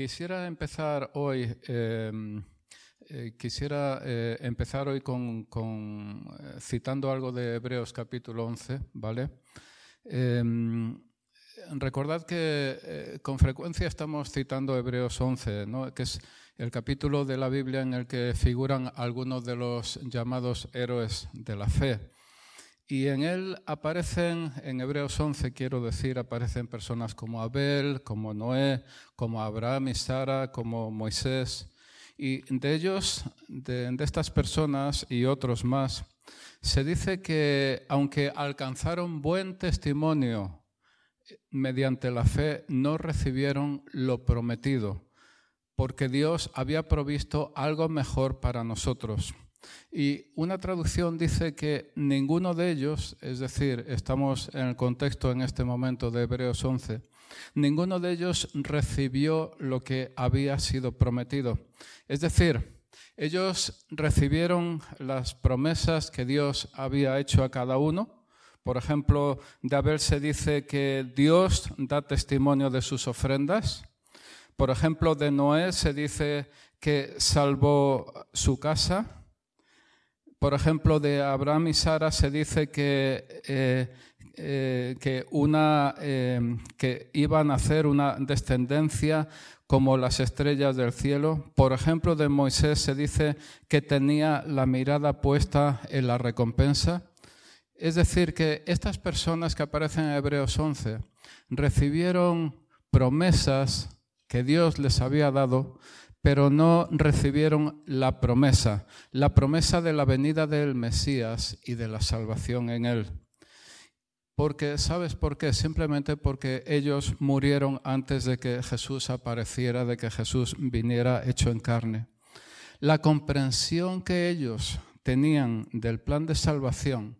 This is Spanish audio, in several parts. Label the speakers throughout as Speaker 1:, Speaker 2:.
Speaker 1: quisiera empezar hoy, em, eh, quisiera eh, empezar hoy con, con, eh, citando algo de Hebreos capítulo 11, ¿vale? Em, recordad que con frecuencia estamos citando Hebreos 11, ¿no? que es el capítulo de la Biblia en el que figuran algunos de los llamados héroes de la fe. Y en él aparecen, en Hebreos 11 quiero decir, aparecen personas como Abel, como Noé, como Abraham y Sara, como Moisés. Y de ellos, de, estas personas y otros más, se dice que aunque alcanzaron buen testimonio eh, mediante la fe, no recibieron lo prometido, porque Dios había provisto algo mejor para nosotros. Y una traducción dice que ninguno de ellos, es decir, estamos en el contexto en este momento de Hebreos 11, ninguno de ellos recibió lo que había sido prometido. Es decir, ellos recibieron las promesas que Dios había hecho a cada uno. Por ejemplo, de Abel se dice que Dios da testimonio de sus ofrendas. Por ejemplo, de Noé se dice que salvó su casa. Por ejemplo, de Abraham y Sara se dice que, eh, eh, eh, que iban a hacer una descendencia como las estrellas del cielo. Por ejemplo, de Moisés se dice que tenía la mirada puesta en la recompensa. Es decir, que estas personas que aparecen en Hebreos 11 recibieron promesas que Dios les había dado, pero no recibieron la promesa, la promesa de la venida del Mesías y de la salvación en él. Porque, ¿sabes por qué? Simplemente porque ellos murieron antes de que Jesús apareciera, de que Jesús viniera hecho en carne. La comprensión que ellos tenían del plan de salvación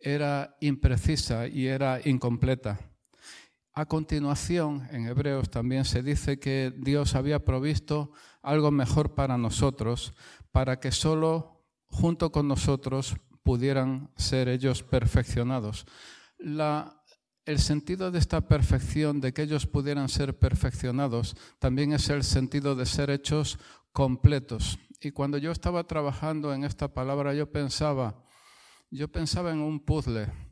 Speaker 1: era imprecisa y era incompleta. A continuación, en Hebreos también se dice que Dios había provisto algo mejor para nosotros, para que solo junto con nosotros pudieran ser ellos perfeccionados. el sentido de esta perfección, de que ellos pudieran ser perfeccionados, también es el sentido de ser hechos completos. Y cuando yo estaba trabajando en esta palabra, yo pensaba, yo pensaba en un puzzle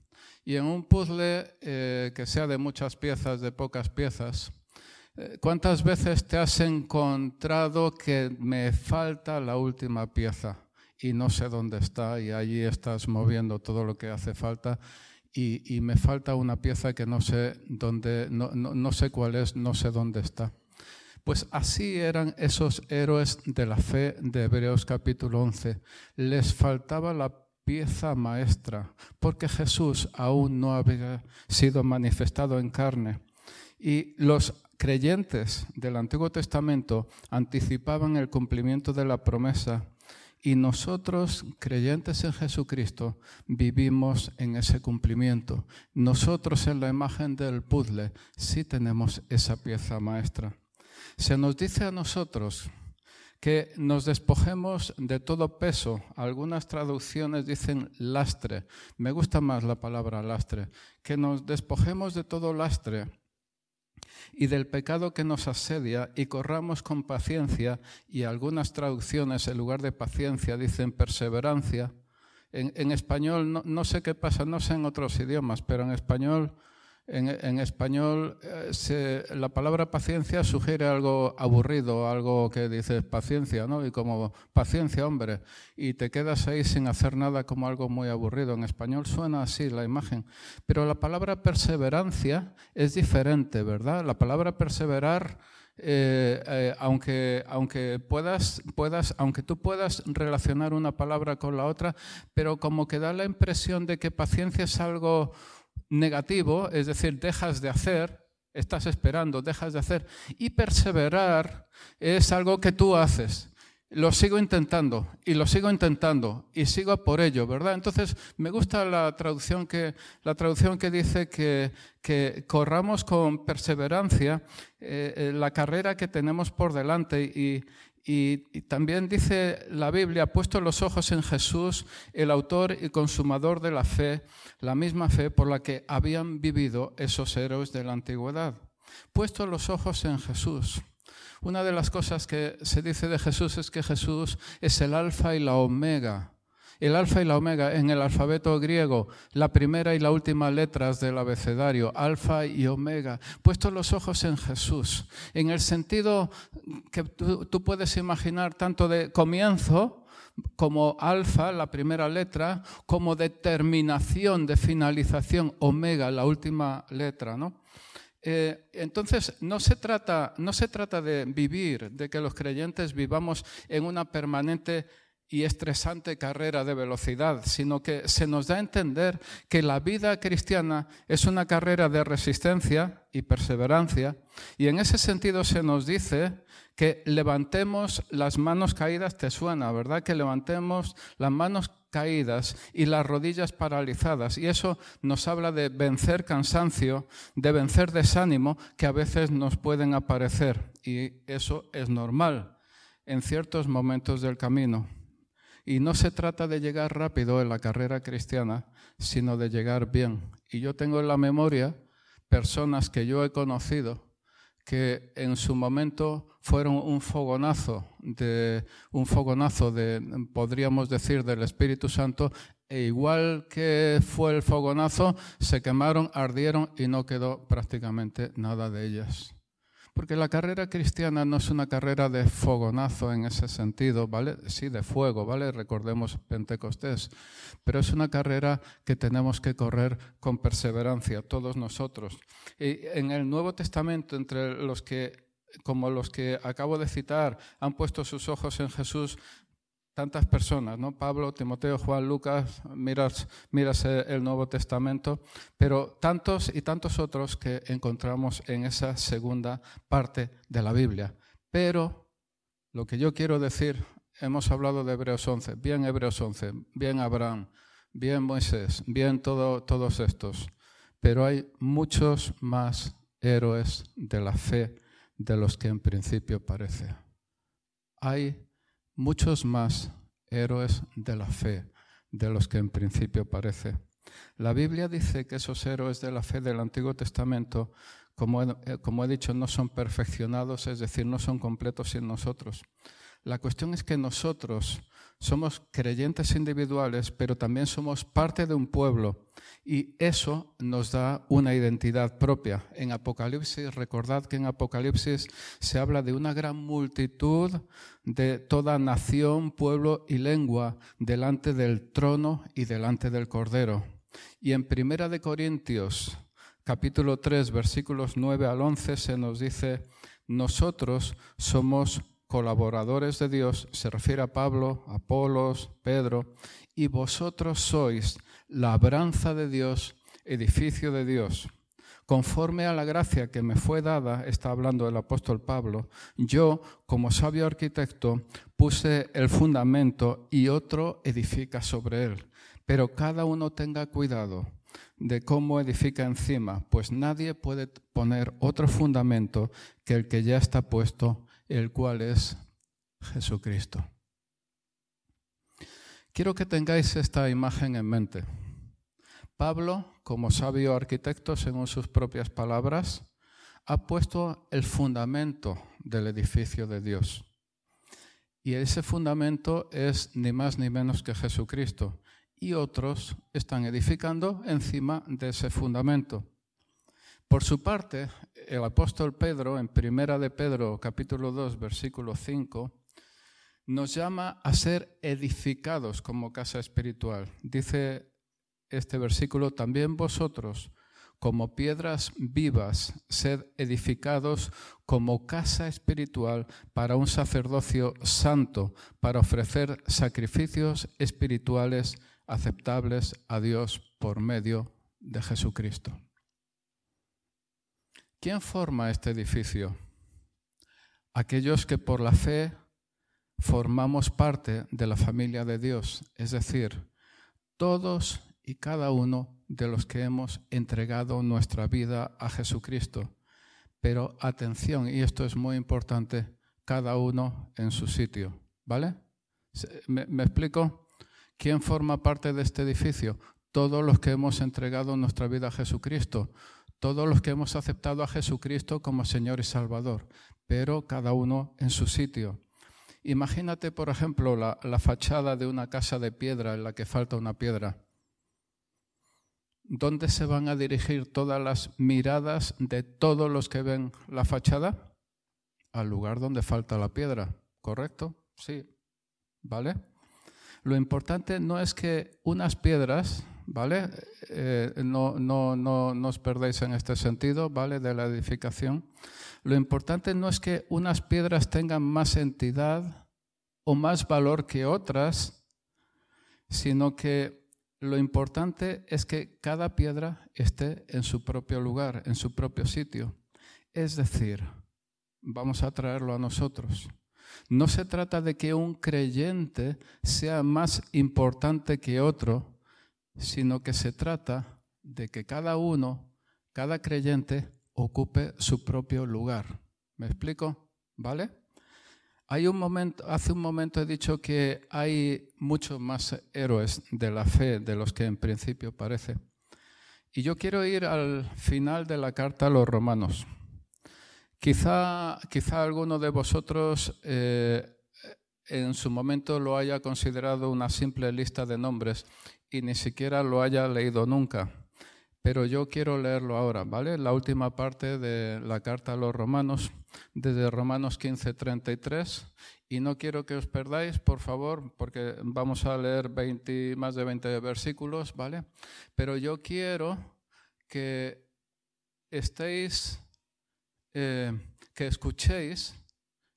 Speaker 1: y en un puzzle eh, que sea de muchas piezas, de pocas piezas, eh, ¿cuántas veces te has encontrado que me falta la última pieza y no sé dónde está y allí estás moviendo todo lo que hace falta y, me falta una pieza que no sé dónde, no, no sé cuál es, no sé dónde está? Pues así eran esos héroes de la fe de Hebreos capítulo 11. Les faltaba la pieza maestra, porque Jesús aún no había sido manifestado en carne. Y los creyentes del Antiguo Testamento anticipaban el cumplimiento de la promesa y nosotros, creyentes en Jesucristo, vivimos en ese cumplimiento. Nosotros en la imagen del puzzle sí tenemos esa pieza maestra. Se nos dice a nosotros que nos despojemos de todo peso. Algunas traducciones dicen lastre. Me gusta más la palabra lastre. Que nos despojemos de todo lastre y del pecado que nos asedia y corramos con paciencia, y algunas traducciones en lugar de paciencia dicen perseverancia. En, español, no, sé qué pasa, no sé en otros idiomas, pero en español en, español eh, la palabra paciencia sugiere algo aburrido, algo que dices paciencia, ¿no? Y como paciencia, hombre, y te quedas ahí sin hacer nada como algo muy aburrido. En español suena así la imagen. Pero la palabra perseverancia es diferente, ¿verdad? La palabra perseverar... Eh, eh, aunque, aunque, puedas, puedas, aunque tú puedas relacionar una palabra con la otra, pero como que da la impresión de que paciencia es algo negativo, es decir, dejas de hacer, estás esperando, dejas de hacer. Y perseverar es algo que tú haces. Lo sigo intentando y lo sigo intentando y sigo por ello, ¿verdad? Entonces me gusta la traducción que, la traducción que dice que, que corramos con perseverancia eh, eh, la carrera que tenemos por delante y, y, también dice la Biblia, puesto los ojos en Jesús, el autor y consumador de la fe, la misma fe por la que habían vivido esos héroes de la antigüedad. Puesto los ojos en Jesús. Una de las cosas que se dice de Jesús es que Jesús es el alfa y la omega. El alfa y la omega en el alfabeto griego, la primera y la última letras del abecedario, alfa y omega, puestos los ojos en Jesús, en el sentido que tú, tú puedes imaginar tanto de comienzo, como alfa, la primera letra, como determinación de finalización, omega, la última letra. ¿no? Eh, entonces, no se, trata, no se trata de vivir, de que los creyentes vivamos en una permanente y estresante carrera de velocidad, sino que se nos da a entender que la vida cristiana es una carrera de resistencia y perseverancia, y en ese sentido se nos dice que levantemos las manos caídas, te suena, ¿verdad? Que levantemos las manos caídas y las rodillas paralizadas. Y eso nos habla de vencer cansancio, de vencer desánimo que a veces nos pueden aparecer. Y eso es normal en ciertos momentos del camino. Y no se trata de llegar rápido en la carrera cristiana, sino de llegar bien. Y yo tengo en la memoria personas que yo he conocido que en su momento fueron un fogonazo de un fogonazo de podríamos decir del Espíritu Santo e igual que fue el fogonazo se quemaron, ardieron y no quedó prácticamente nada de ellas. Porque la carrera cristiana no es una carrera de fogonazo en ese sentido, ¿vale? Sí, de fuego, ¿vale? Recordemos Pentecostés. Pero es una carrera que tenemos que correr con perseverancia, todos nosotros. Y en el Nuevo Testamento, entre los que como los que acabo de citar, han puesto sus ojos en Jesús, tantas personas, ¿no? Pablo, Timoteo, Juan, Lucas, miras, miras el Nuevo Testamento, pero tantos y tantos otros que encontramos en esa segunda parte de la Biblia. Pero lo que yo quiero decir, hemos hablado de Hebreos 11, bien Hebreos 11, bien Abraham, bien Moisés, bien todo, todos estos, pero hay muchos más héroes de la fe de los que en principio parece. Hay muchos más héroes de la fe de los que en principio parece. La Biblia dice que esos héroes de la fe del Antiguo Testamento, como he, eh, como he dicho, no son perfeccionados, es decir, no son completos sin nosotros. La cuestión es que nosotros somos creyentes individuales, pero también somos parte de un pueblo y eso nos da una identidad propia. En Apocalipsis, recordad que en Apocalipsis se habla de una gran multitud de toda nación, pueblo y lengua delante del trono y delante del Cordero. Y en Primera de Corintios, capítulo 3, versículos 9 al 11 se nos dice, nosotros somos colaboradores de Dios, se refiere a Pablo, Apolos, Pedro, y vosotros sois labranza de Dios, edificio de Dios. Conforme a la gracia que me fue dada, está hablando el apóstol Pablo, yo, como sabio arquitecto, puse el fundamento y otro edifica sobre él. Pero cada uno tenga cuidado de cómo edifica encima, pues nadie puede poner otro fundamento que el que ya está puesto el cual es Jesucristo. Quiero que tengáis esta imagen en mente. Pablo, como sabio arquitecto, según sus propias palabras, ha puesto el fundamento del edificio de Dios. Y ese fundamento es ni más ni menos que Jesucristo. Y otros están edificando encima de ese fundamento. Por su parte, el apóstol Pedro, en Primera de Pedro, capítulo 2, versículo 5, nos llama a ser edificados como casa espiritual. Dice este versículo, también vosotros, como piedras vivas, sed edificados como casa espiritual para un sacerdocio santo, para ofrecer sacrificios espirituales aceptables a Dios por medio de Jesucristo. ¿Quién forma este edificio? Aquellos que por la fe formamos parte de la familia de Dios, es decir, todos y cada uno de los que hemos entregado nuestra vida a Jesucristo. Pero atención, y esto es muy importante, cada uno en su sitio, ¿vale? ¿Me, explico? ¿Quién forma parte de este edificio? Todos los que hemos entregado nuestra vida a Jesucristo todos los que hemos aceptado a Jesucristo como Señor y Salvador, pero cada uno en su sitio. Imagínate, por ejemplo, la, la fachada de una casa de piedra en la que falta una piedra. ¿Dónde se van a dirigir todas las miradas de todos los que ven la fachada? Al lugar donde falta la piedra, ¿correcto? Sí, ¿vale? Lo importante no es que unas piedras, ¿vale? Eh, no, no, no, no os perdéis en este sentido, ¿vale? De la edificación. Lo importante no es que unas piedras tengan más entidad o más valor que otras, sino que lo importante es que cada piedra esté en su propio lugar, en su propio sitio. Es decir, vamos a traerlo a nosotros. No se trata de que un creyente sea más importante que otro, sino que se trata de que cada uno, cada creyente, ocupe su propio lugar. ¿Me explico? ¿Vale? Hay un momento, hace un momento he dicho que hay muchos más héroes de la fe de los que en principio parece. Y yo quiero ir al final de la carta a los romanos. Quizá, quizá alguno de vosotros eh, en su momento lo haya considerado una simple lista de nombres y ni siquiera lo haya leído nunca. Pero yo quiero leerlo ahora, ¿vale? La última parte de la carta a los romanos, desde Romanos 15, 33. Y no quiero que os perdáis, por favor, porque vamos a leer 20, más de 20 versículos, ¿vale? Pero yo quiero que estéis eh, que escuchéis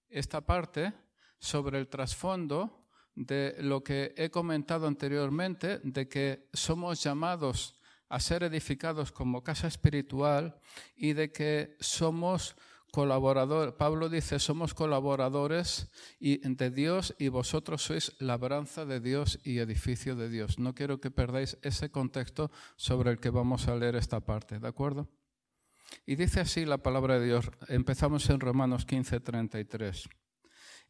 Speaker 1: esta parte sobre el trasfondo de lo que he comentado anteriormente, de que somos llamados a ser edificados como casa espiritual y de que somos colaboradores. Pablo dice, somos colaboradores de Dios y vosotros sois labranza de Dios y edificio de Dios. No quiero que perdáis ese contexto sobre el que vamos a leer esta parte, ¿de acuerdo? Y dice así la palabra de Dios. Empezamos en Romanos 15, 33.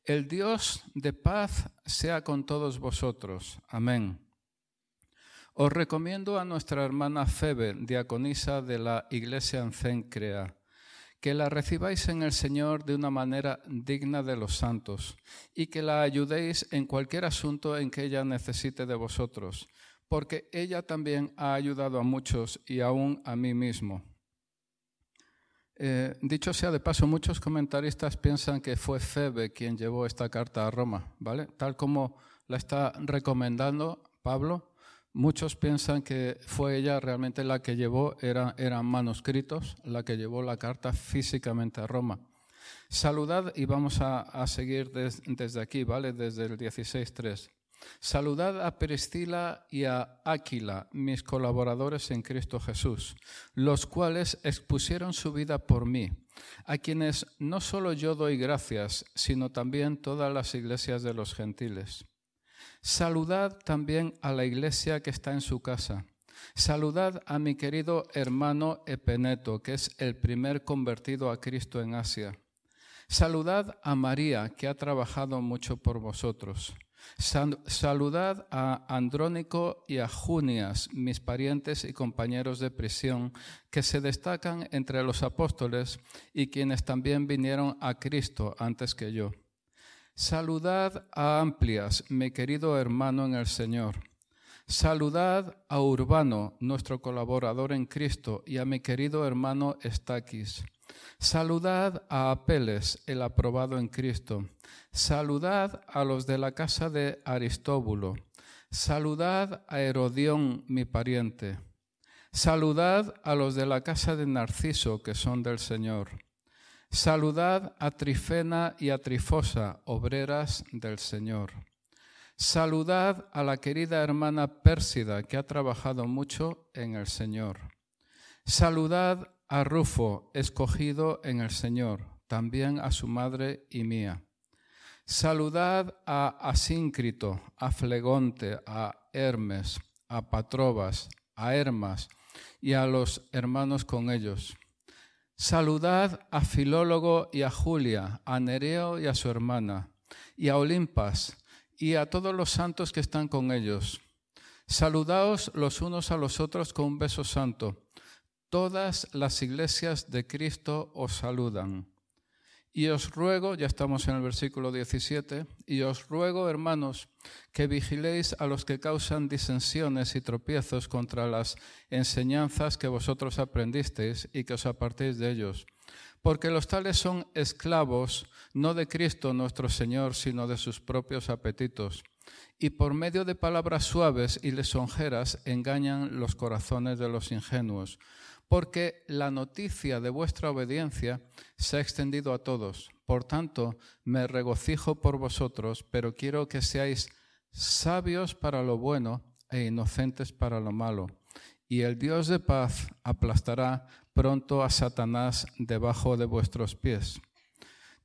Speaker 1: El Dios de paz sea con todos vosotros. Amén. Os recomiendo a nuestra hermana Febe, diaconisa de la iglesia en que la recibáis en el Señor de una manera digna de los santos y que la ayudéis en cualquier asunto en que ella necesite de vosotros, porque ella también ha ayudado a muchos y aún a mí mismo. Eh, dicho sea de paso, muchos comentaristas piensan que fue Febe quien llevó esta carta a Roma, ¿vale? Tal como la está recomendando Pablo, muchos piensan que fue ella realmente la que llevó, eran manuscritos, la que llevó la carta físicamente a Roma. Saludad y vamos a, seguir desde aquí, ¿vale? Desde el 16.3. Saludad a Priscila y a Áquila, mis colaboradores en Cristo Jesús, los cuales expusieron su vida por mí, a quienes no solo yo doy gracias, sino también todas las iglesias de los gentiles. Saludad también a la iglesia que está en su casa. Saludad a mi querido hermano Epeneto, que es el primer convertido a Cristo en Asia. Saludad a María, que ha trabajado mucho por vosotros. Saludad a Andrónico y a Junias, mis parientes y compañeros de prisión, que se destacan entre los apóstoles y quienes también vinieron a Cristo antes que yo. Saludad a Amplias, mi querido hermano en el Señor. Saludad a Urbano, nuestro colaborador en Cristo, y a mi querido hermano Estaquis. Saludad a Apeles, el aprobado en Cristo. Saludad a los de la casa de Aristóbulo. Saludad a Herodión, mi pariente. Saludad a los de la casa de Narciso, que son del Señor. Saludad a Trifena y a Trifosa, obreras del Señor. Saludad a la querida hermana Pérsida, que ha trabajado mucho en el Señor. Saludad a Rufo, escogido en el Señor, también a su madre y mía. Saludad a Asíncrito, a Flegonte, a Hermes, a Patrobas, a Hermas y a los hermanos con ellos. Saludad a Filólogo y a Julia, a Nereo y a su hermana, y a Olimpas, y a todos los santos que están con ellos. Saludaos los unos a los otros con un beso santo. Todas las iglesias de Cristo os saludan. Y os ruego, ya estamos en el versículo 17, y os ruego, hermanos, que vigiléis a los que causan disensiones y tropiezos contra las enseñanzas que vosotros aprendisteis y que os apartéis de ellos. Porque los tales son esclavos, no de Cristo nuestro Señor, sino de sus propios apetitos. Y por medio de palabras suaves y lisonjeras engañan los corazones de los ingenuos porque la noticia de vuestra obediencia se ha extendido a todos. Por tanto, me regocijo por vosotros, pero quiero que seáis sabios para lo bueno e inocentes para lo malo. Y el Dios de paz aplastará pronto a Satanás debajo de vuestros pies.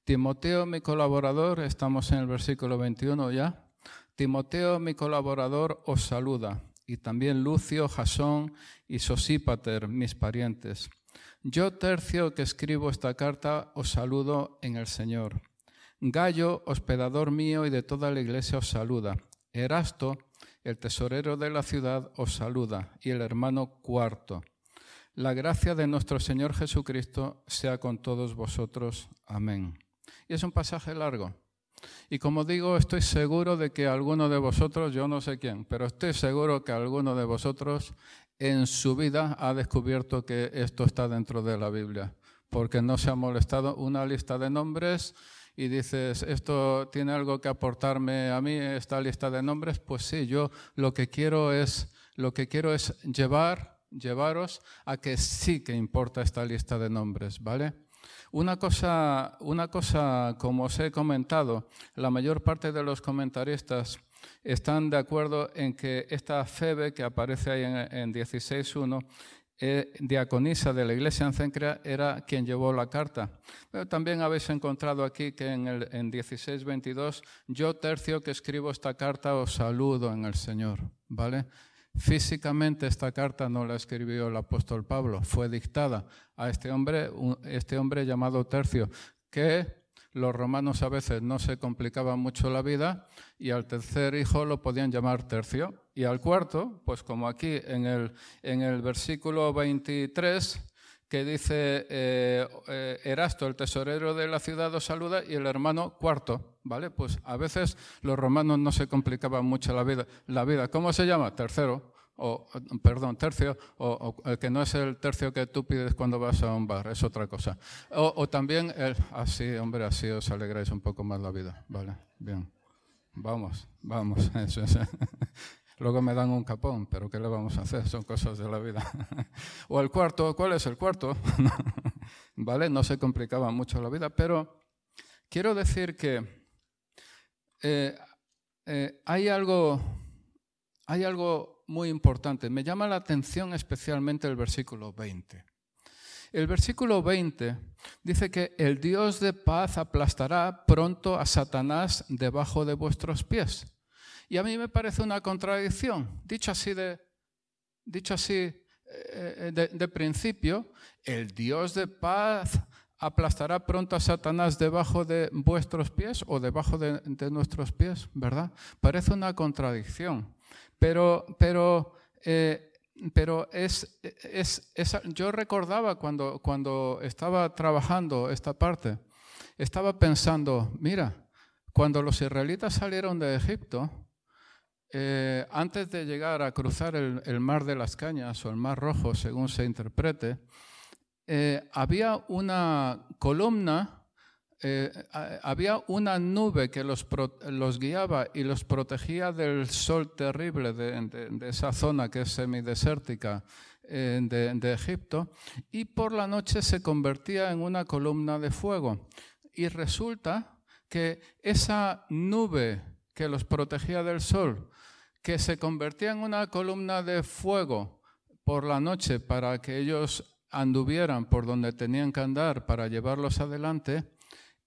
Speaker 1: Timoteo, mi colaborador, estamos en el versículo 21 ya. Timoteo, mi colaborador, os saluda y también Lucio, Jasón y Sosípater, mis parientes. Yo, Tercio, que escribo esta carta, os saludo en el Señor. Gallo, hospedador mío y de toda la iglesia, os saluda. Erasto, el tesorero de la ciudad, os saluda, y el hermano cuarto. La gracia de nuestro Señor Jesucristo sea con todos vosotros. Amén. Y es un pasaje largo. Y como digo, estoy seguro de que alguno de vosotros, yo no sé quién, pero estoy seguro que alguno de vosotros en su vida ha descubierto que esto está dentro de la Biblia, porque no se ha molestado una lista de nombres y dices, esto tiene algo que aportarme a mí, esta lista de nombres, pues sí, yo lo que quiero es, lo que quiero es llevar, llevaros a que sí que importa esta lista de nombres, ¿vale? Una cosa, una cosa, como os he comentado, la mayor parte de los comentaristas están de acuerdo en que esta Febe, que aparece ahí en, 16.1, eh, diaconisa de la iglesia en era quien llevó la carta. Pero también habéis encontrado aquí que en, el, en 16.22, yo tercio que escribo esta carta os saludo en el Señor. ¿Vale? Físicamente esta carta no la escribió el apóstol Pablo, fue dictada a este hombre, este hombre llamado Tercio, que los romanos a veces no se complicaban mucho la vida y al tercer hijo lo podían llamar Tercio. Y al cuarto, pues como aquí en el, en el versículo 23, que dice eh, eh, Erasto, el tesorero de la ciudad, os saluda, y el hermano cuarto, ¿vale? Pues a veces los romanos no se complicaban mucho la vida. La vida. ¿Cómo se llama? Tercero, o perdón, tercio, o, que no es el tercio que tú pides cuando vas a un bar, es otra cosa. O, también el, así, hombre, así os alegráis un poco más la vida, ¿vale? Bien. Vamos, vamos, eso es. Luego me dan un capón, pero ¿qué le vamos a hacer? Son cosas de la vida. o el cuarto, ¿cuál es el cuarto? ¿Vale? No se complicaba mucho la vida, pero quiero decir que eh, eh, hay, algo, hay algo muy importante. Me llama la atención especialmente el versículo 20. El versículo 20 dice que el Dios de paz aplastará pronto a Satanás debajo de vuestros pies. Y a mí me parece una contradicción. Dicho así así eh, de, principio, el Dios de paz aplastará pronto a Satanás debajo de vuestros pies o debajo de, nuestros pies, ¿verdad? Parece una contradicción. Pero, pero, eh, pero es, es, es, yo recordaba cuando, cuando estaba trabajando esta parte, estaba pensando, mira, cuando los israelitas salieron de Egipto, eh, antes de llegar a cruzar el, mar de las cañas o el mar rojo, según se interprete, eh, había una columna, eh, había una nube que los, guiaba y los protegía del sol terrible de, esa zona que es semidesértica de, de Egipto, y por la noche se convertía en una columna de fuego. Y resulta que esa nube que los protegía del sol que se convertía en una columna de fuego por la noche para que ellos anduvieran por donde tenían que andar para llevarlos adelante,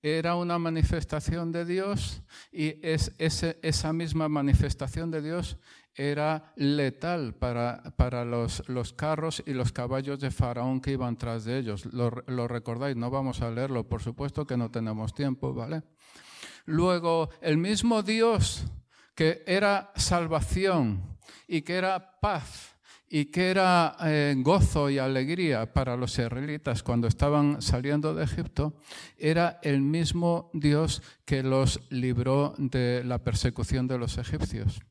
Speaker 1: era una manifestación de Dios y es, esa misma manifestación de Dios era letal para, para los, los, carros y los caballos de Faraón que iban tras de ellos. Lo, lo recordáis, no vamos a leerlo, por supuesto que no tenemos tiempo, ¿vale? Luego, el mismo Dios que era salvación y que era paz y que era eh, gozo y alegría para los israelitas cuando estaban saliendo de Egipto, era el mismo Dios que los libró de la persecución de los egipcios.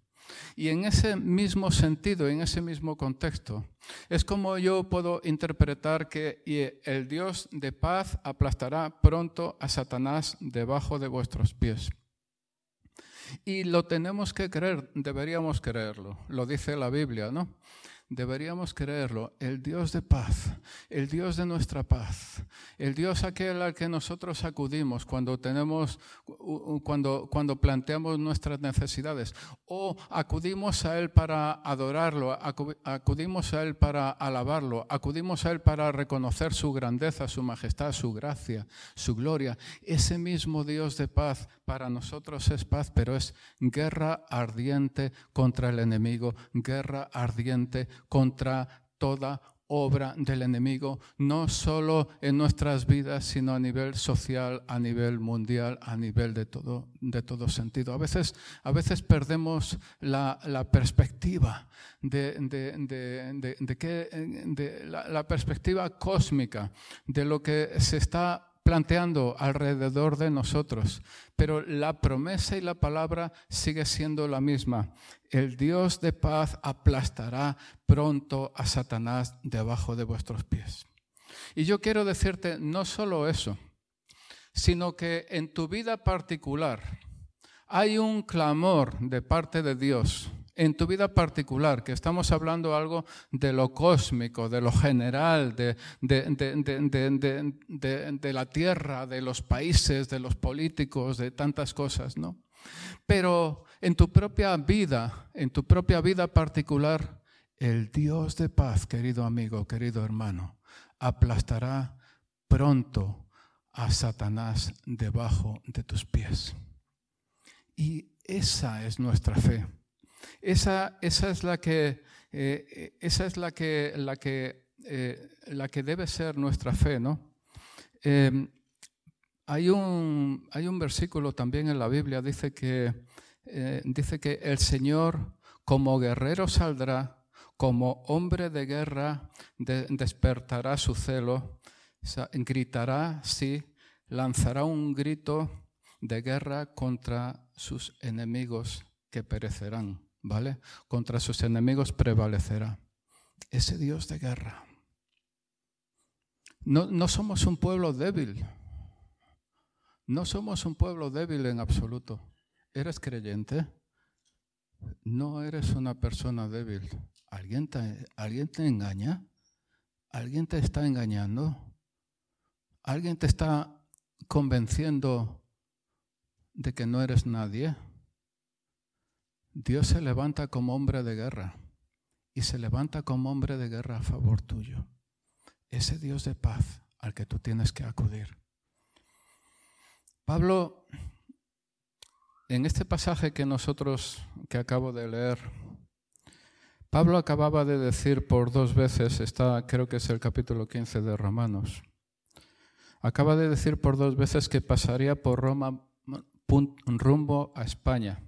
Speaker 1: Y en ese mismo sentido, en ese mismo contexto, es como yo puedo interpretar que el Dios de paz aplastará pronto a Satanás debajo de vuestros pies. Y lo tenemos que creer, deberíamos creerlo, lo dice la Biblia, ¿no? Deberíamos creerlo, el Dios de paz, el Dios de nuestra paz, el Dios aquel al que nosotros acudimos cuando tenemos, cuando, cuando planteamos nuestras necesidades, o acudimos a Él para adorarlo, acudimos a Él para alabarlo, acudimos a Él para reconocer su grandeza, su majestad, su gracia, su gloria. Ese mismo Dios de paz para nosotros es paz, pero es guerra ardiente contra el enemigo, guerra ardiente contra toda obra del enemigo, no solo en nuestras vidas, sino a nivel social, a nivel mundial, a nivel de todo, de todo sentido. A veces, a veces perdemos la, perspectiva de, la perspectiva cósmica de lo que se está planteando alrededor de nosotros, pero la promesa y la palabra sigue siendo la misma. El Dios de paz aplastará pronto a Satanás debajo de vuestros pies. Y yo quiero decirte no solo eso, sino que en tu vida particular hay un clamor de parte de Dios en tu vida particular, que estamos hablando algo de lo cósmico, de lo general, de, de, la tierra, de los países, de los políticos, de tantas cosas, ¿no? Pero en tu propia vida, en tu propia vida particular, el Dios de paz, querido amigo, querido hermano, aplastará pronto a Satanás debajo de tus pies. Y esa es nuestra fe. Esa, esa es la que, eh, esa es la que, la, que, eh, la que debe ser nuestra fe, ¿no? Em, hay, un, hay un versículo también en la Biblia, dice que, eh, dice que el Señor como guerrero saldrá, como hombre de guerra despertará su celo, gritará, sí, lanzará un grito de guerra contra sus enemigos que perecerán. ¿Vale? Contra sus enemigos prevalecerá. Ese Dios de guerra. No, no somos un pueblo débil. No somos un pueblo débil en absoluto. ¿Eres creyente? No eres una persona débil. ¿Alguien te, ¿Alguien te engaña? ¿Alguien te está engañando? ¿Alguien te está convenciendo de que no eres nadie? Dios se levanta como hombre de guerra y se levanta como hombre de guerra a favor tuyo. Ese Dios de paz al que tú tienes que acudir. Pablo, en este pasaje que nosotros, que acabo de leer, Pablo acababa de decir por dos veces, está, creo que es el capítulo 15 de Romanos, acaba de decir por dos veces que pasaría por Roma rumbo a España.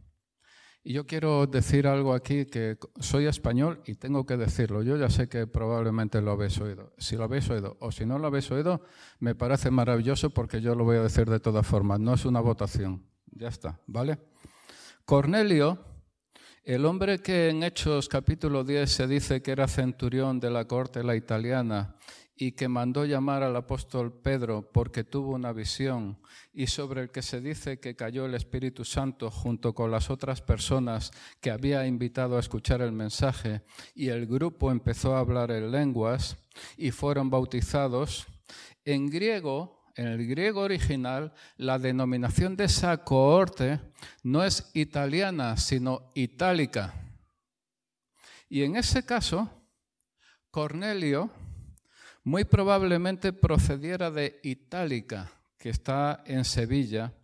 Speaker 1: Yo quiero decir algo aquí que soy español y tengo que decirlo. Yo ya sé que probablemente lo habéis oído. Si lo habéis oído o si no lo habéis oído, me parece maravilloso porque yo lo voy a decir de todas formas. No es una votación. Ya está, ¿vale? Cornelio, el hombre que en Hechos capítulo 10 se dice que era centurión de la corte la italiana y que mandó llamar al apóstol Pedro porque tuvo una visión y sobre el que se dice que cayó el Espíritu Santo junto con las otras personas que había invitado a escuchar el mensaje y el grupo empezó a hablar en lenguas y fueron bautizados. En griego, en el griego original, la denominación de esa cohorte no es italiana, sino itálica. Y en ese caso, Cornelio, muy probablemente procediera de Itálica, que está en Sevilla,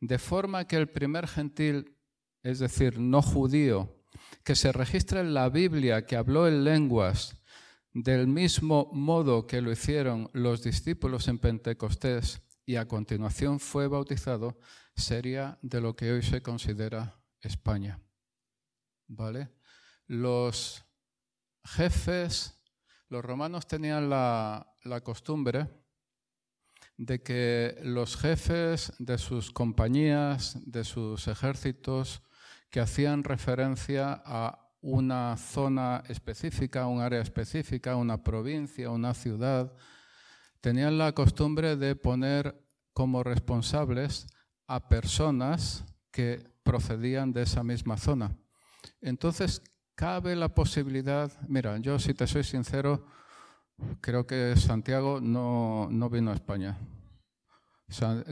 Speaker 1: de forma que el primer gentil, es decir, no judío, que se registra en la Biblia, que habló en lenguas, del mismo modo que lo hicieron los discípulos en Pentecostés y a continuación fue bautizado, sería de lo que hoy se considera España. ¿Vale? Los jefes, los romanos tenían la, costumbre de que los jefes de sus compañías, de sus ejércitos, que hacían referencia a una zona específica, un área específica, una provincia, una ciudad, tenían la costumbre de poner como responsables a personas que procedían de esa misma zona. Entonces, cabe la posibilidad, mira, yo si te soy sincero, creo que Santiago no, vino a España.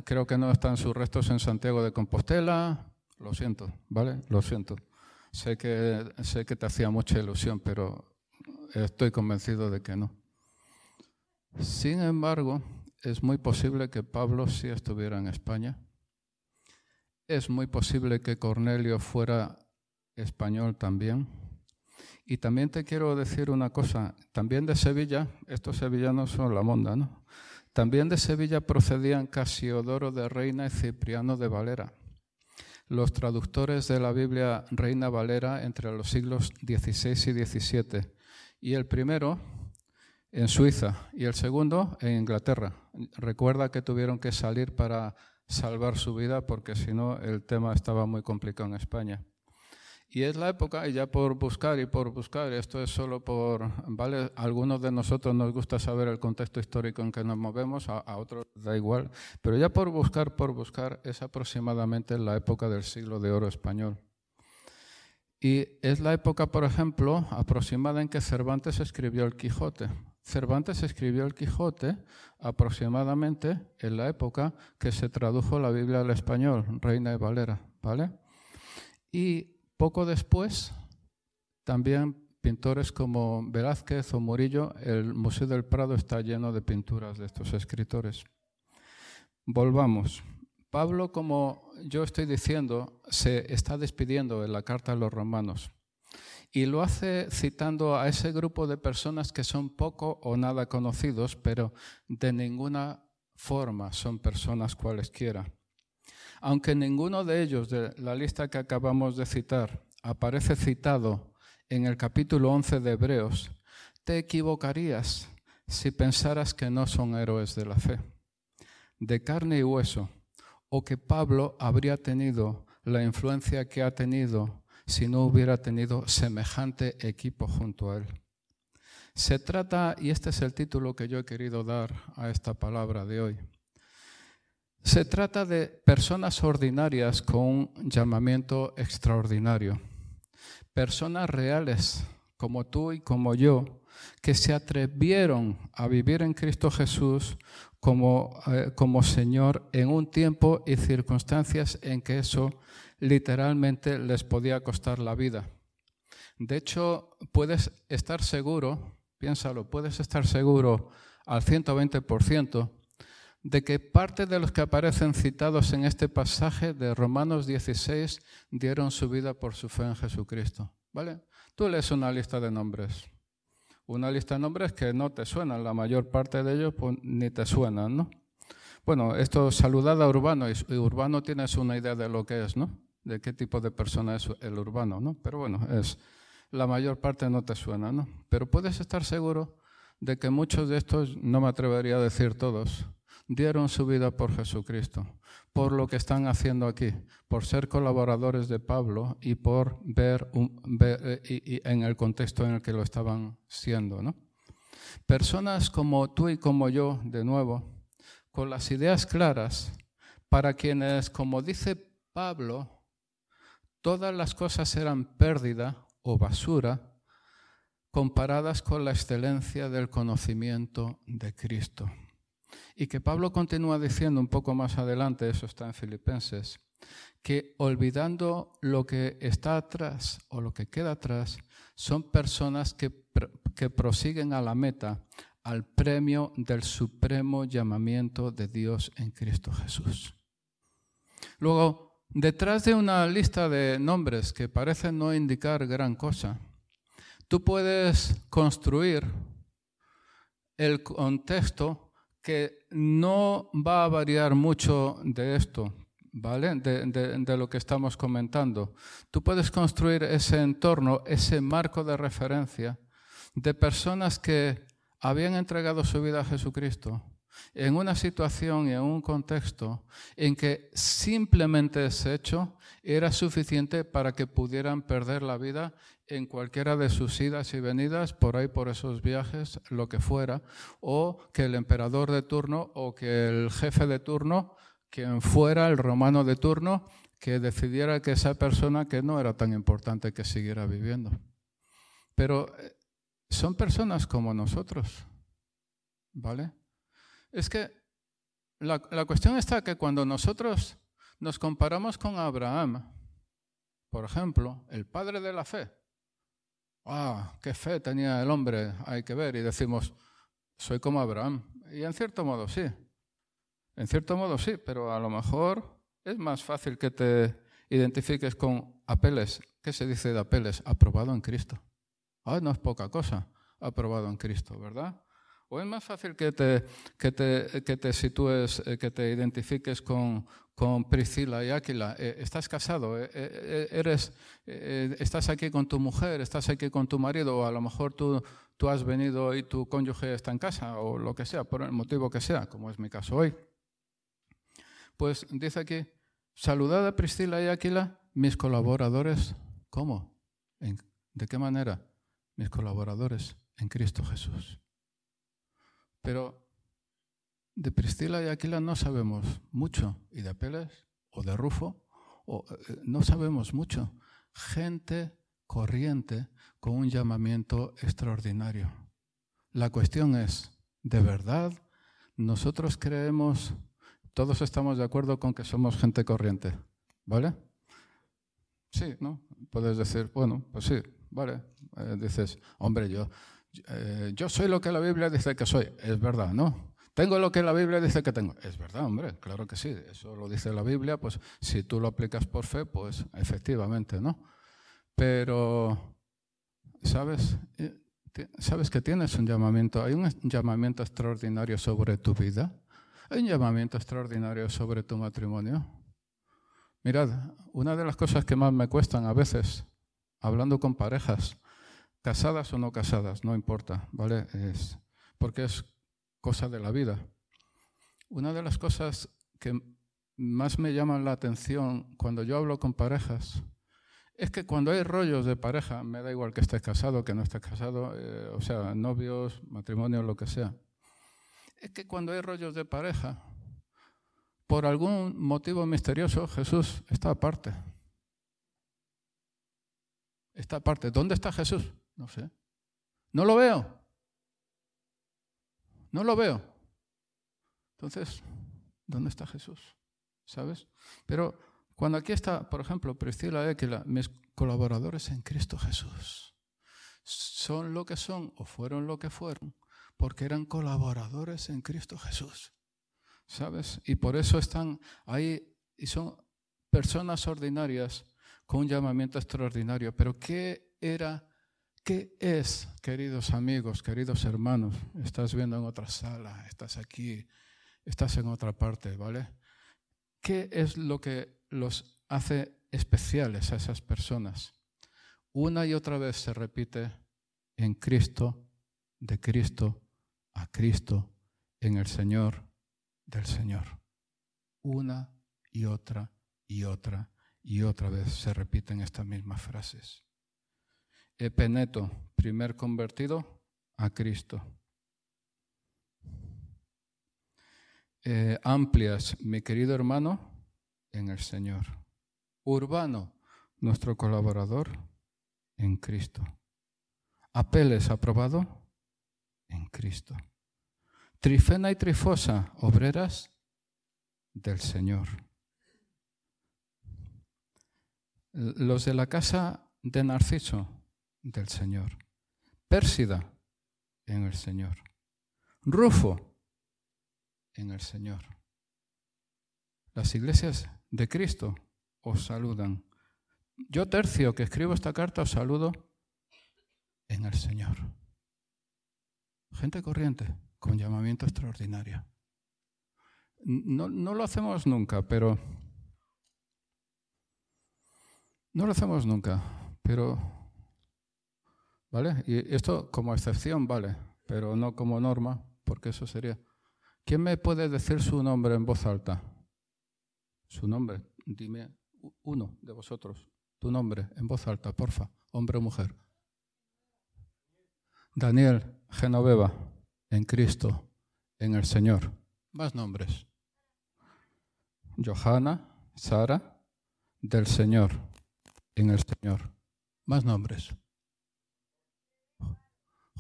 Speaker 1: creo que no están sus restos en Santiago de Compostela, lo siento, ¿vale? Lo siento. Sé que, sé que te hacía mucha ilusión, pero estoy convencido de que no. Sin embargo, es muy posible que Pablo sí estuviera en España. Es muy posible que Cornelio fuera español también. Y también te quiero decir una cosa, también de Sevilla, estos sevillanos son la monda, ¿no? También de Sevilla procedían Casiodoro de Reina y Cipriano de Valera los traductores de la Biblia Reina Valera entre los siglos XVI y XVII. Y el primero en Suiza y el segundo en Inglaterra. Recuerda que tuvieron que salir para salvar su vida porque si no el tema estaba muy complicado en España. Y es la época, y ya por buscar y por buscar, esto es solo por, ¿vale? algunos de nosotros nos gusta saber el contexto histórico en que nos movemos, a, otros da igual, pero ya por buscar, por buscar, es aproximadamente la época del siglo de oro español. Y es la época, por ejemplo, aproximada en que Cervantes escribió el Quijote. Cervantes escribió el Quijote aproximadamente en la época que se tradujo la Biblia al español, Reina de Valera, ¿vale? Y poco después, también pintores como Velázquez o Murillo, el Museo del Prado está lleno de pinturas de estos escritores. Volvamos. Pablo, como yo estoy diciendo, se está despidiendo de la carta a los romanos y lo hace citando a ese grupo de personas que son poco o nada conocidos, pero de ninguna forma son personas cualesquiera. Aunque ninguno de ellos de la lista que acabamos de citar aparece citado en el capítulo 11 de Hebreos, te equivocarías si pensaras que no son héroes de la fe, de carne y hueso, o que Pablo habría tenido la influencia que ha tenido si no hubiera tenido semejante equipo junto a él. Se trata, y este es el título que yo he querido dar a esta palabra de hoy, se trata de personas ordinarias con un llamamiento extraordinario, personas reales como tú y como yo, que se atrevieron a vivir en Cristo Jesús como, eh, como Señor en un tiempo y circunstancias en que eso literalmente les podía costar la vida. De hecho, puedes estar seguro, piénsalo, puedes estar seguro al 120% de que parte de los que aparecen citados en este pasaje de Romanos 16 dieron su vida por su fe en Jesucristo. ¿Vale? Tú lees una lista de nombres. Una lista de nombres que no te suenan, la mayor parte de ellos pues, ni te suenan, ¿no? Bueno, esto saludad a Urbano, y Urbano tienes una idea de lo que es, ¿no? De qué tipo de persona es el urbano, ¿no? Pero bueno, es la mayor parte no te suena, ¿no? Pero puedes estar seguro de que muchos de estos, no me atrevería a decir todos, dieron su vida por Jesucristo, por lo que están haciendo aquí, por ser colaboradores de Pablo y por ver, eh, en el contexto en el que lo estaban siendo. ¿no? Personas como tú y como yo, de nuevo, con las ideas claras, para quienes, como dice Pablo, todas las cosas eran pérdida o basura comparadas con la excelencia del conocimiento de Cristo. Y que Pablo continúa diciendo un poco más adelante, eso está en Filipenses, que olvidando lo que está atrás o lo que queda atrás, son personas que, que prosiguen a la meta, al premio del supremo llamamiento de Dios en Cristo Jesús. Luego, detrás de una lista de nombres que parecen no indicar gran cosa, tú puedes construir el contexto que no va a variar mucho de esto, ¿vale? De, lo que estamos comentando. Tú puedes construir ese entorno, ese marco de referencia, de personas que habían entregado su vida a Jesucristo en una situación y en un contexto en que simplemente ese hecho era suficiente para que pudieran perder la vida en cualquiera de sus idas y venidas, por ahí por esos viajes, lo que fuera, o que el emperador de turno o que el jefe de turno, quien fuera el romano de turno, que decidiera que esa persona que no era tan importante que siguiera viviendo. Pero eh, son personas como nosotros, ¿vale? Es que la, cuestión está que cuando nosotros nos comparamos con Abraham, por ejemplo, el padre de la fe, ¡ah, qué fe tenía el hombre! Hay que ver, y decimos, soy como Abraham. Y en cierto modo sí, en cierto modo sí, pero a lo mejor es más fácil que te identifiques con Apeles. ¿Qué se dice de Apeles? Aprobado en Cristo. Ah, no es poca cosa, aprobado en Cristo, ¿verdad? ¿O es más fácil que te, que te, que te sitúes, eh, que te identifiques con, con Priscila y Áquila? Eh, ¿Estás casado? Eh, eres, ¿Estás aquí con tu mujer? ¿Estás aquí con tu marido? O a lo mejor tú, tú has venido y tu cónyuge está en casa, o lo que sea, por el motivo que sea, como es mi caso hoy. Pues dice aquí, saludad a Priscila y Áquila, mis colaboradores. ¿Cómo? ¿De qué manera? Mis colaboradores en Cristo Jesús. Pero de Priscila y Aquila no sabemos mucho, y de Apeles o de Rufo, o, eh, no sabemos mucho. Gente corriente con un llamamiento extraordinario. La cuestión es, ¿de verdad nosotros creemos, todos estamos de acuerdo con que somos gente corriente? ¿Vale? Sí, ¿no? Puedes decir, bueno, pues sí, vale. Eh, dices, hombre, yo, eh, yo soy lo que la Biblia dice que soy. Es verdad, ¿no? Tengo lo que la Biblia dice que tengo. Es verdad, hombre, claro que sí. Eso lo dice la Biblia, pues si tú lo aplicas por fe, pues efectivamente, ¿no? Pero, ¿sabes? Eh, ¿Sabes que tienes un llamamiento? Hay un llamamiento extraordinario sobre tu vida. Hay un llamamiento extraordinario sobre tu matrimonio. Mirad, una de las cosas que más me cuestan a veces, hablando con parejas, casadas o no casadas, no importa, ¿vale? Es, porque es cosa de la vida. Una de las cosas que más me llaman la atención cuando yo hablo con parejas es que cuando hay rollos de pareja, me da igual que estés casado, que no estés casado, eh, o sea, novios, matrimonio, lo que sea, es que cuando hay rollos de pareja, por algún motivo misterioso, Jesús está aparte. Está aparte. ¿Dónde está Jesús? No sé. No lo veo. No lo veo. Entonces, ¿dónde está Jesús? ¿Sabes? Pero cuando aquí está, por ejemplo, Priscila Equila, mis colaboradores en Cristo Jesús, son lo que son o fueron lo que fueron, porque eran colaboradores en Cristo Jesús. ¿Sabes? Y por eso están ahí y son personas ordinarias con un llamamiento extraordinario. Pero ¿qué era ¿Qué es, queridos amigos, queridos hermanos? Estás viendo en otra sala, estás aquí, estás en otra parte, ¿vale? ¿Qué es lo que los hace especiales a esas personas? Una y otra vez se repite en Cristo, de Cristo, a Cristo, en el Señor, del Señor. Una y otra y otra y otra vez se repiten estas mismas frases. Epeneto, primer convertido a Cristo. Eh, amplias, mi querido hermano, en el Señor. Urbano, nuestro colaborador, en Cristo. Apeles, aprobado, en Cristo. Trifena y Trifosa, obreras del Señor. Los de la casa de Narciso, del Señor. Pérsida en el Señor. Rufo en el Señor. Las iglesias de Cristo os saludan. Yo tercio que escribo esta carta os saludo en el Señor. Gente corriente con llamamiento extraordinario. No, no lo hacemos nunca, pero... No lo hacemos nunca, pero ¿Vale? Y esto como excepción vale, pero no como norma, porque eso sería. ¿Quién me puede decir su nombre en voz alta? Su nombre, dime uno de vosotros, tu nombre en voz alta, porfa, hombre o mujer. Daniel Genoveva, en Cristo, en el Señor. Más nombres. Johanna, Sara, del Señor, en el Señor. Más nombres.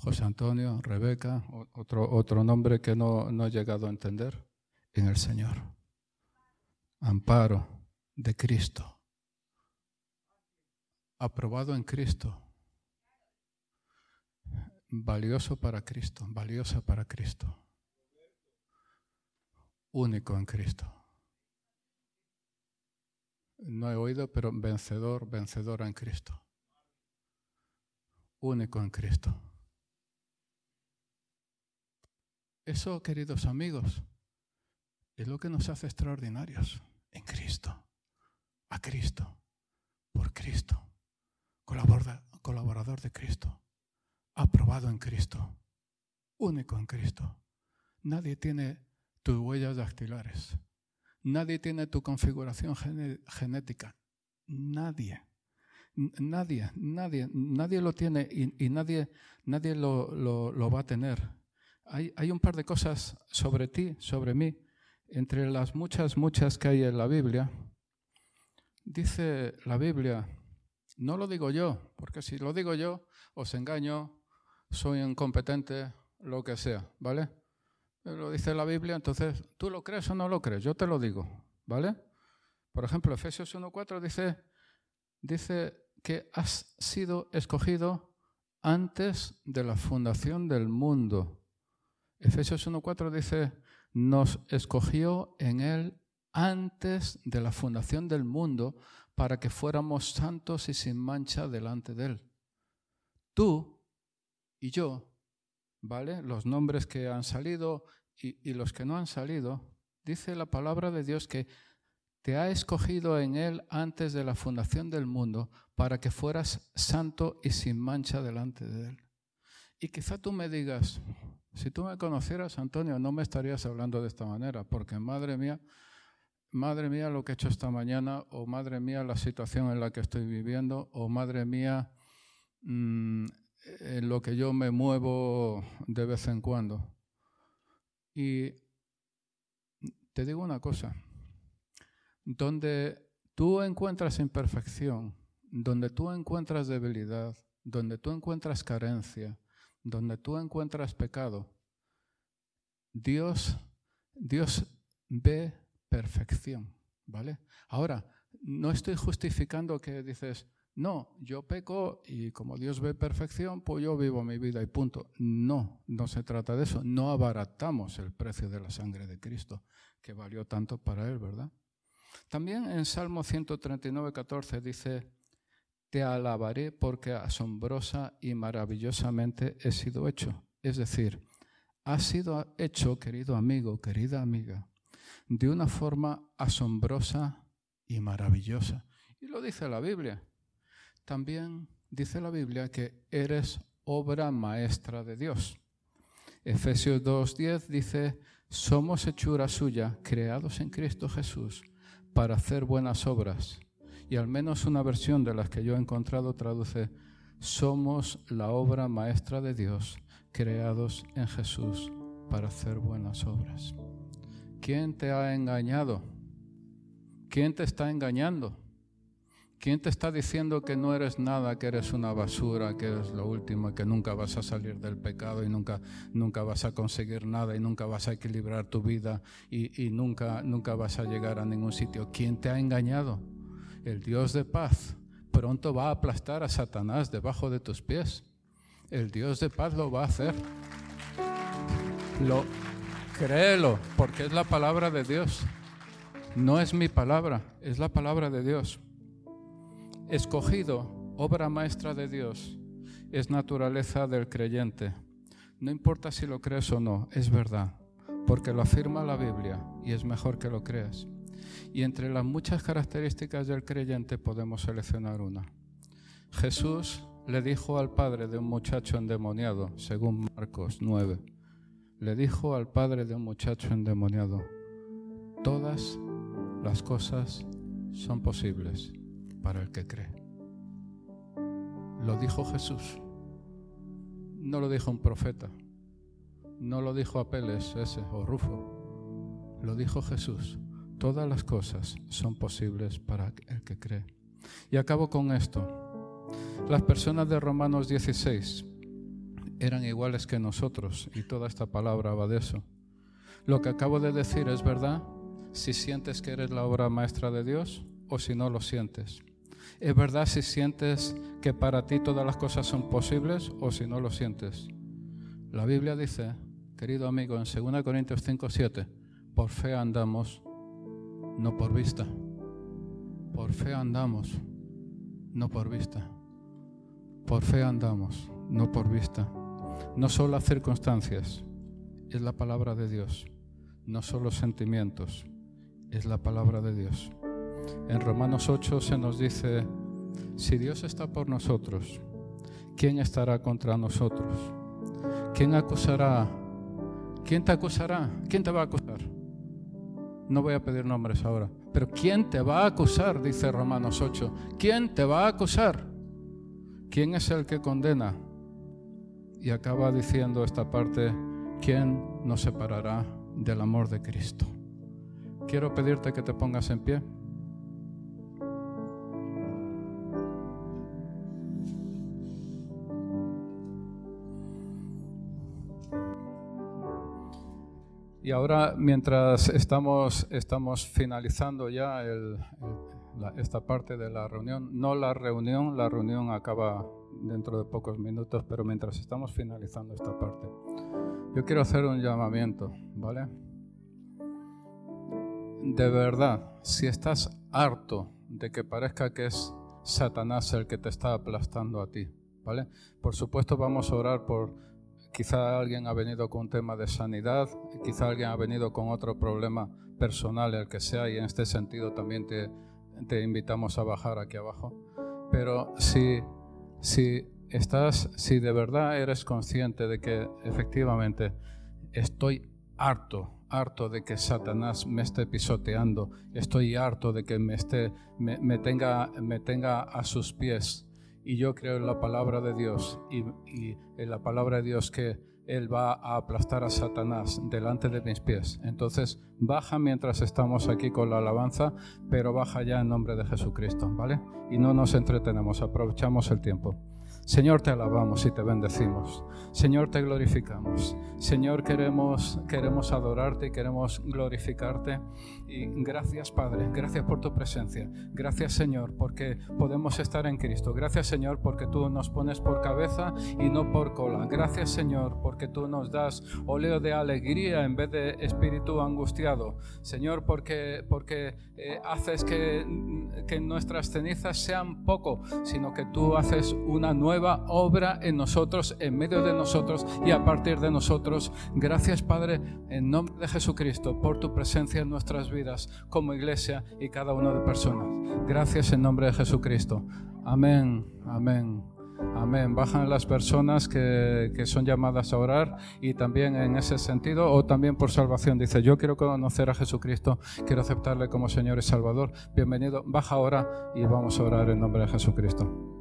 Speaker 1: José Antonio, Rebeca, otro, otro nombre que no, no he llegado a entender, en el Señor. Amparo de Cristo. Aprobado en Cristo. Valioso para Cristo, valiosa para Cristo. Único en Cristo. No he oído, pero vencedor, vencedora en Cristo. Único en Cristo. Eso, queridos amigos, es lo que nos hace extraordinarios en Cristo, a Cristo, por Cristo, colaborador de Cristo, aprobado en Cristo, único en Cristo. Nadie tiene tus huellas dactilares, nadie tiene tu configuración genética, nadie. Nadie, nadie, nadie lo tiene y, nadie, nadie lo va a tener hay, un par de cosas sobre ti, sobre mí, entre las muchas, muchas que hay en la Biblia. Dice la Biblia, no lo digo yo, porque si lo digo yo, os engaño, soy incompetente, lo que sea, ¿vale? Lo dice la Biblia, entonces, ¿tú lo crees o no lo crees? Yo te lo digo, ¿vale? Por ejemplo, Efesios 1.4 dice, dice que has sido escogido antes de la fundación del mundo. Efesios 1.4 dice, nos escogió en Él antes de la fundación del mundo para que fuéramos santos y sin mancha delante de Él. Tú y yo, ¿vale? Los nombres que han salido y, y los que no han salido, dice la palabra de Dios que te ha escogido en Él antes de la fundación del mundo para que fueras santo y sin mancha delante de Él. Y quizá tú me digas, si tú me conocieras, Antonio, no me estarías hablando de esta manera, porque madre mía, madre mía lo que he hecho esta mañana, o madre mía la situación en la que estoy viviendo, o madre mía mm, en lo que yo me muevo de vez en cuando. Y te digo una cosa, donde tú encuentras imperfección, donde tú encuentras debilidad, donde tú encuentras carencia, donde tú encuentras pecado, Dios, Dios ve perfección, ¿vale? Ahora, no estoy justificando que dices, no, yo peco y como Dios ve perfección, pues yo vivo mi vida y punto. No, no se trata de eso. No abaratamos el precio de la sangre de Cristo, que valió tanto para Él, ¿verdad? También en Salmo 139, 14 dice, te alabaré porque asombrosa y maravillosamente he sido hecho. Es decir, ha sido hecho, querido amigo, querida amiga, de una forma asombrosa y maravillosa. Y lo dice la Biblia. También dice la Biblia que eres obra maestra de Dios. Efesios 2.10 dice, somos hechura suya, creados en Cristo Jesús, para hacer buenas obras y al menos una versión de las que yo he encontrado traduce, somos la obra maestra de Dios, creados en Jesús para hacer buenas obras. ¿Quién te ha engañado? ¿Quién te está engañando? ¿Quién te está diciendo que no eres nada, que eres una basura, que eres lo último, que nunca vas a salir del pecado y nunca, nunca vas a conseguir nada y nunca vas a equilibrar tu vida y, nunca, nunca vas a llegar a ningún sitio? ¿Quién te ha engañado? El Dios de paz pronto va a aplastar a Satanás debajo de tus pies. El Dios de paz lo va a hacer. Lo créelo, porque es la palabra de Dios. No es mi palabra, es la palabra de Dios. Escogido, obra maestra de Dios, es naturaleza del creyente. No importa si lo crees o no, es verdad, porque lo afirma la Biblia y es mejor que lo creas. Y entre las muchas características del creyente podemos seleccionar una. Jesús le dijo al padre de un muchacho endemoniado, según Marcos 9, le dijo al padre de un muchacho endemoniado, todas las cosas son posibles para el que cree. Lo dijo Jesús, no lo dijo un profeta, no lo dijo Apeles ese o Rufo, lo dijo Jesús. Todas las cosas son posibles para el que cree. Y acabo con esto. Las personas de Romanos 16 eran iguales que nosotros y toda esta palabra va de eso. Lo que acabo de decir es verdad si sientes que eres la obra maestra de Dios o si no lo sientes. Es verdad si sientes que para ti todas las cosas son posibles o si no lo sientes. La Biblia dice, querido amigo, en 2 Corintios 5, 7, por fe andamos, no por vista. Por fe andamos, no por vista. Por fe andamos, no por vista. No son las circunstancias, es la palabra de Dios. No son los sentimientos, es la palabra de Dios. En Romanos 8 se nos dice, si Dios está por nosotros, ¿quién estará contra nosotros? ¿Quién acusará? ¿Quién te acusará? ¿Quién te va a acusar? No voy a pedir nombres ahora, pero ¿quién te va a acusar? Dice Romanos 8. ¿Quién te va a acusar? ¿Quién es el que condena? Y acaba diciendo esta parte, ¿quién nos separará del amor de Cristo? Quiero pedirte que te pongas en pie. Y ahora, mientras estamos, estamos finalizando ya el, esta parte de la reunión. No la reunión, la reunión acaba dentro de pocos minutos, pero mientras estamos finalizando esta parte, yo quiero hacer un llamamiento, ¿vale? De verdad, si estás harto de que parezca que es Satanás el que te está aplastando a ti, ¿vale? Por supuesto vamos a orar por quizá alguien ha venido con un tema de sanidad, quizá alguien ha venido con otro problema personal, el que sea, y en este sentido también te te invitamos a bajar aquí abajo. Pero si, si estás, si de verdad eres consciente de que efectivamente estoy harto, harto de que Satanás me esté pisoteando, estoy harto de que me, esté, me, tenga, me tenga a sus pies. Y yo creo en la palabra de Dios y, en la palabra de Dios que él va a aplastar a Satanás delante de mis pies. Entonces, baja mientras estamos aquí con la alabanza, pero baja ya en nombre de Jesucristo, ¿vale? Y no nos entretenemos, aprovechamos el tiempo. Señor, te alabamos y te bendecimos. Señor, te glorificamos. Señor, queremos, queremos adorarte y queremos glorificarte. Y gracias, Padre. Gracias por tu presencia. Gracias, Señor, porque podemos estar en Cristo. Gracias, Señor, porque tú nos pones por cabeza y no por cola. Gracias, Señor, porque tú nos das óleo de alegría en vez de espíritu angustiado. Señor, porque, porque eh, haces que, que nuestras cenizas sean poco, sino que tú haces una nueva obra en nosotros, en medio de nosotros y a partir de nosotros. Gracias Padre, en nombre de Jesucristo, por tu presencia en nuestras vidas como iglesia y cada uno de personas. Gracias en nombre de Jesucristo. Amén, amén. Amén. Bajan las personas que, que, son llamadas a orar y también en ese sentido, o también por salvación. Dice, yo quiero conocer a Jesucristo, quiero aceptarle como Señor y Salvador. Bienvenido. Baja ahora y vamos a orar en nombre de Jesucristo.